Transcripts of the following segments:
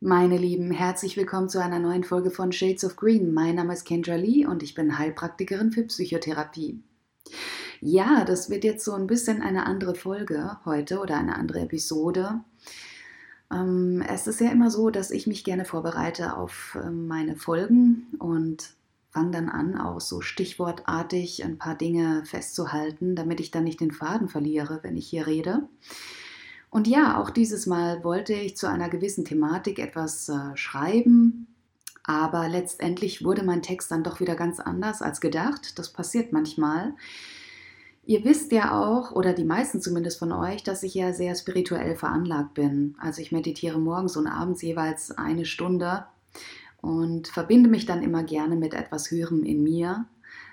Meine Lieben, herzlich willkommen zu einer neuen Folge von Shades of Green. Mein Name ist Kendra Lee und ich bin Heilpraktikerin für Psychotherapie. Ja, das wird jetzt so ein bisschen eine andere Folge heute oder eine andere Episode. Ähm, es ist ja immer so, dass ich mich gerne vorbereite auf ähm, meine Folgen und fange dann an, auch so stichwortartig ein paar Dinge festzuhalten, damit ich dann nicht den Faden verliere, wenn ich hier rede. Und ja, auch dieses Mal wollte ich zu einer gewissen Thematik etwas äh, schreiben, aber letztendlich wurde mein Text dann doch wieder ganz anders als gedacht. Das passiert manchmal. Ihr wisst ja auch, oder die meisten zumindest von euch, dass ich ja sehr spirituell veranlagt bin. Also ich meditiere morgens und abends jeweils eine Stunde und verbinde mich dann immer gerne mit etwas Höherem in mir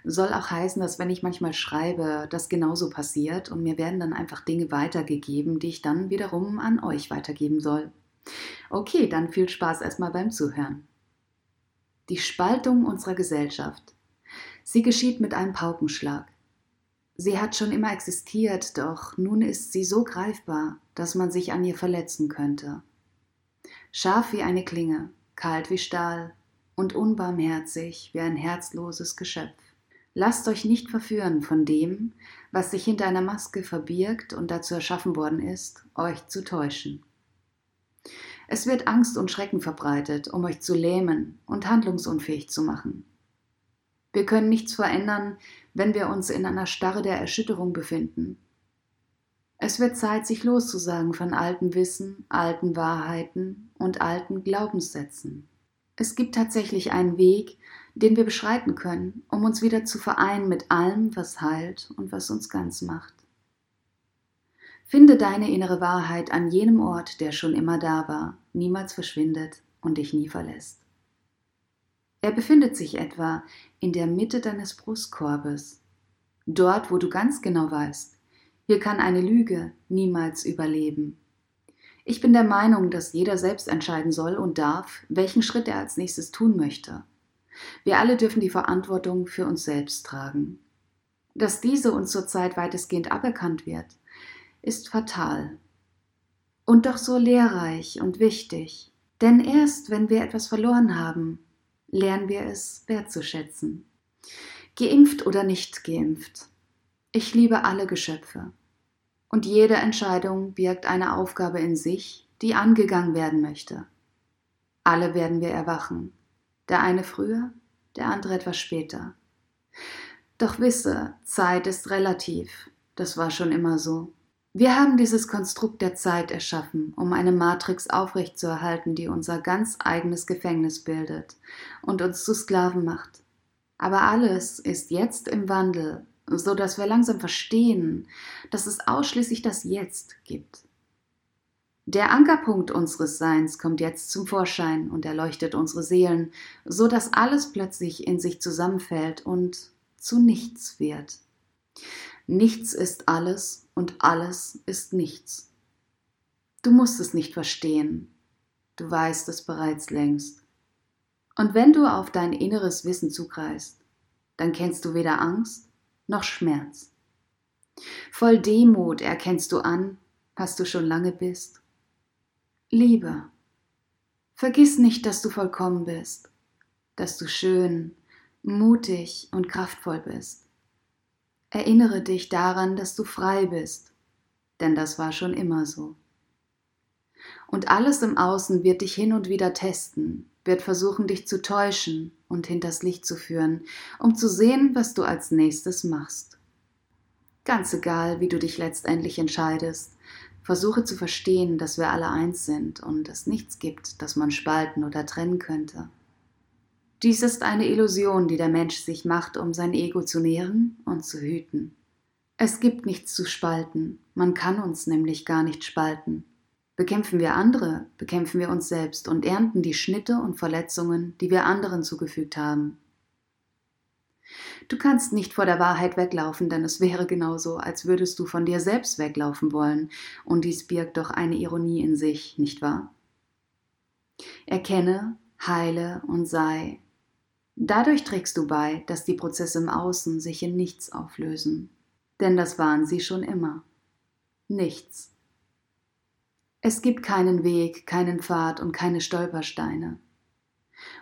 soll auch heißen, dass wenn ich manchmal schreibe, das genauso passiert und mir werden dann einfach Dinge weitergegeben, die ich dann wiederum an euch weitergeben soll. Okay, dann viel Spaß erstmal beim Zuhören. Die Spaltung unserer Gesellschaft. Sie geschieht mit einem Paukenschlag. Sie hat schon immer existiert, doch nun ist sie so greifbar, dass man sich an ihr verletzen könnte. Scharf wie eine Klinge, kalt wie Stahl und unbarmherzig wie ein herzloses Geschöpf. Lasst euch nicht verführen von dem, was sich hinter einer Maske verbirgt und dazu erschaffen worden ist, euch zu täuschen. Es wird Angst und Schrecken verbreitet, um euch zu lähmen und handlungsunfähig zu machen. Wir können nichts verändern, wenn wir uns in einer Starre der Erschütterung befinden. Es wird Zeit, sich loszusagen von altem Wissen, alten Wahrheiten und alten Glaubenssätzen. Es gibt tatsächlich einen Weg, den wir beschreiten können, um uns wieder zu vereinen mit allem, was heilt und was uns ganz macht. Finde deine innere Wahrheit an jenem Ort, der schon immer da war, niemals verschwindet und dich nie verlässt. Er befindet sich etwa in der Mitte deines Brustkorbes, dort, wo du ganz genau weißt, hier kann eine Lüge niemals überleben. Ich bin der Meinung, dass jeder selbst entscheiden soll und darf, welchen Schritt er als nächstes tun möchte. Wir alle dürfen die Verantwortung für uns selbst tragen. Dass diese uns zurzeit weitestgehend aberkannt wird, ist fatal. Und doch so lehrreich und wichtig, denn erst wenn wir etwas verloren haben, lernen wir es wertzuschätzen. Geimpft oder nicht geimpft. Ich liebe alle Geschöpfe. Und jede Entscheidung birgt eine Aufgabe in sich, die angegangen werden möchte. Alle werden wir erwachen, der eine früher, der andere etwas später. Doch wisse, Zeit ist relativ, das war schon immer so. Wir haben dieses Konstrukt der Zeit erschaffen, um eine Matrix aufrechtzuerhalten, die unser ganz eigenes Gefängnis bildet und uns zu Sklaven macht. Aber alles ist jetzt im Wandel, so dass wir langsam verstehen, dass es ausschließlich das Jetzt gibt. Der Ankerpunkt unseres Seins kommt jetzt zum Vorschein und erleuchtet unsere Seelen, so dass alles plötzlich in sich zusammenfällt und zu nichts wird. Nichts ist alles und alles ist nichts. Du musst es nicht verstehen, du weißt es bereits längst. Und wenn du auf dein inneres Wissen zugreifst, dann kennst du weder Angst noch Schmerz. Voll Demut erkennst du an, was du schon lange bist Liebe. Vergiss nicht, dass du vollkommen bist, dass du schön, mutig und kraftvoll bist. Erinnere dich daran, dass du frei bist, denn das war schon immer so. Und alles im Außen wird dich hin und wieder testen, wird versuchen, dich zu täuschen und hinters Licht zu führen, um zu sehen, was du als nächstes machst. Ganz egal, wie du dich letztendlich entscheidest, Versuche zu verstehen, dass wir alle eins sind und es nichts gibt, das man spalten oder trennen könnte. Dies ist eine Illusion, die der Mensch sich macht, um sein Ego zu nähren und zu hüten. Es gibt nichts zu spalten, man kann uns nämlich gar nicht spalten. Bekämpfen wir andere, bekämpfen wir uns selbst und ernten die Schnitte und Verletzungen, die wir anderen zugefügt haben. Du kannst nicht vor der Wahrheit weglaufen, denn es wäre genauso, als würdest du von dir selbst weglaufen wollen, und dies birgt doch eine Ironie in sich, nicht wahr? Erkenne, heile und sei. Dadurch trägst du bei, dass die Prozesse im Außen sich in nichts auflösen. Denn das waren sie schon immer. Nichts. Es gibt keinen Weg, keinen Pfad und keine Stolpersteine.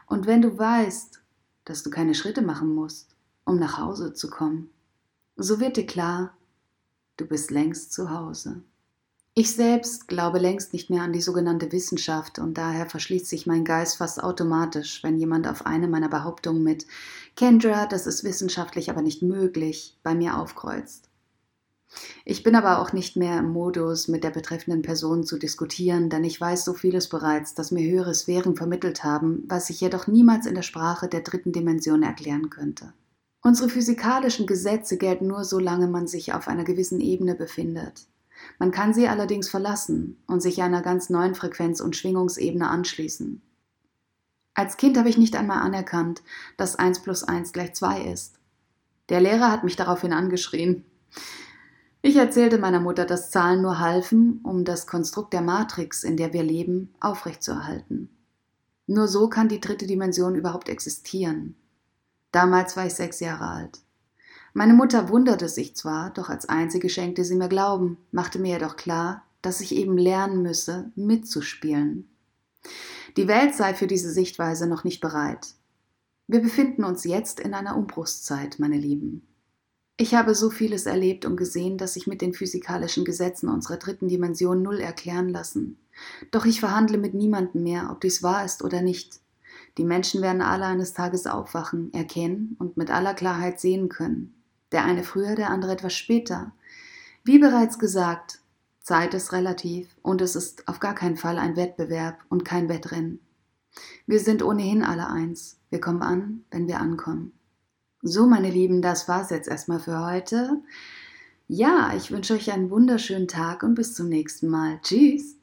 Und wenn du weißt, dass du keine Schritte machen musst, um nach Hause zu kommen, so wird dir klar, du bist längst zu Hause. Ich selbst glaube längst nicht mehr an die sogenannte Wissenschaft und daher verschließt sich mein Geist fast automatisch, wenn jemand auf eine meiner Behauptungen mit Kendra, das ist wissenschaftlich aber nicht möglich, bei mir aufkreuzt. Ich bin aber auch nicht mehr im Modus, mit der betreffenden Person zu diskutieren, denn ich weiß so vieles bereits, das mir höhere Sphären vermittelt haben, was ich jedoch niemals in der Sprache der dritten Dimension erklären könnte. Unsere physikalischen Gesetze gelten nur, solange man sich auf einer gewissen Ebene befindet. Man kann sie allerdings verlassen und sich einer ganz neuen Frequenz- und Schwingungsebene anschließen. Als Kind habe ich nicht einmal anerkannt, dass 1 plus 1 gleich 2 ist. Der Lehrer hat mich daraufhin angeschrien. Ich erzählte meiner Mutter, dass Zahlen nur halfen, um das Konstrukt der Matrix, in der wir leben, aufrechtzuerhalten. Nur so kann die dritte Dimension überhaupt existieren. Damals war ich sechs Jahre alt. Meine Mutter wunderte sich zwar, doch als einzige schenkte sie mir Glauben, machte mir jedoch klar, dass ich eben lernen müsse, mitzuspielen. Die Welt sei für diese Sichtweise noch nicht bereit. Wir befinden uns jetzt in einer Umbruchszeit, meine Lieben. Ich habe so vieles erlebt und gesehen, dass sich mit den physikalischen Gesetzen unserer dritten Dimension null erklären lassen. Doch ich verhandle mit niemandem mehr, ob dies wahr ist oder nicht. Die Menschen werden alle eines Tages aufwachen, erkennen und mit aller Klarheit sehen können der eine früher, der andere etwas später. Wie bereits gesagt, Zeit ist relativ und es ist auf gar keinen Fall ein Wettbewerb und kein Wettrennen. Wir sind ohnehin alle eins. Wir kommen an, wenn wir ankommen. So, meine Lieben, das war's jetzt erstmal für heute. Ja, ich wünsche euch einen wunderschönen Tag und bis zum nächsten Mal. Tschüss!